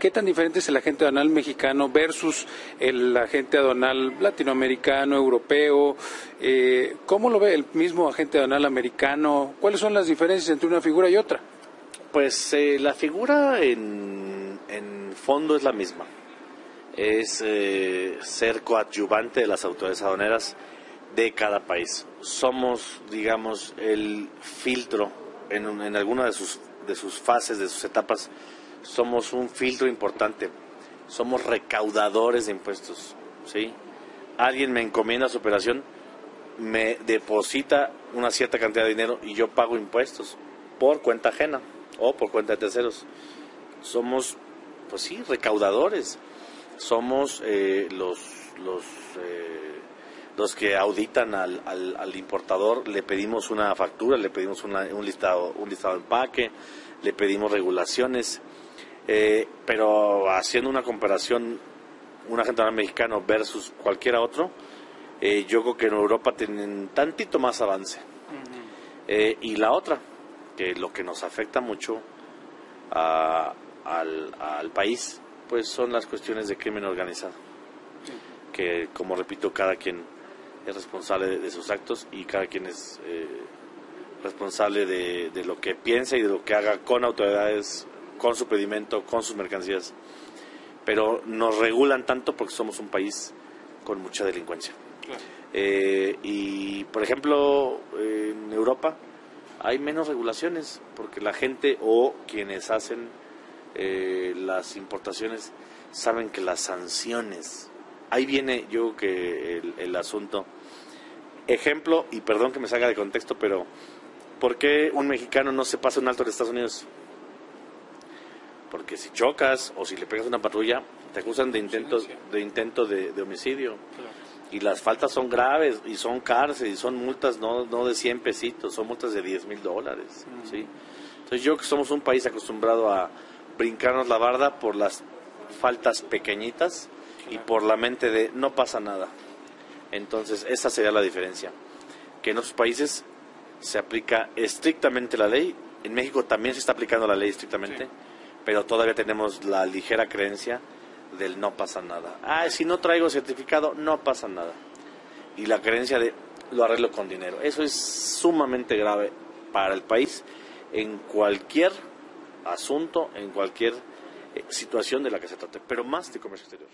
¿Qué tan diferente es el agente aduanal mexicano versus el agente aduanal latinoamericano, europeo? Eh, ¿Cómo lo ve el mismo agente aduanal americano? ¿Cuáles son las diferencias entre una figura y otra? Pues eh, la figura en, fondo es la misma. Es eh, ser coadyuvante de las autoridades aduaneras de cada país. Somos, digamos, el filtro en, en alguna de sus, de sus fases, de sus etapas somos un filtro importante, somos recaudadores de impuestos, ¿sí? Alguien me encomienda su operación, me deposita una cierta cantidad de dinero y yo pago impuestos por cuenta ajena o por cuenta de terceros. Somos, pues sí, recaudadores. Somos eh, los, los, eh, los que auditan al, al, importador, le pedimos una factura, le pedimos un, listado, un listado de empaque, le pedimos regulaciones eh, pero haciendo una comparación, un agente mexicano versus cualquiera otro, eh, yo creo que en Europa tienen tantito más avance. Eh, y la otra, que lo que nos afecta mucho al, país, pues son las cuestiones de crimen organizado. Que, como repito, cada quien es responsable de, sus actos y cada quien es responsable de, de, lo que piensa y de lo que haga con autoridades con su pedimento, con sus mercancías, pero nos regulan tanto porque somos un país con mucha delincuencia. Eh, y, por ejemplo, en Europa hay menos regulaciones porque la gente o quienes hacen eh, las importaciones saben que las sanciones, ahí viene yo que el, el asunto. Ejemplo, y perdón que me salga de contexto, pero ¿por qué un mexicano no se pasa un alto en Estados Unidos? porque si chocas o si le pegas una patrulla, te acusan de intentos de intento de, homicidio. Y las faltas son graves y son cárcel y son multas no, no de 100 pesitos, son multas de 10 mil dólares. ¿sí? Entonces yo que somos un país acostumbrado a brincarnos la barda por las faltas pequeñitas y por la mente de no pasa nada. Entonces esa sería la diferencia. Que en otros países se aplica estrictamente la ley, en México también se está aplicando la ley estrictamente pero todavía tenemos la ligera creencia del no pasa nada. Ah, si no traigo certificado, no pasa nada. Y la creencia de lo arreglo con dinero. Eso es sumamente grave para el país en cualquier asunto, en cualquier eh, situación de la que se trate, pero más de comercio exterior.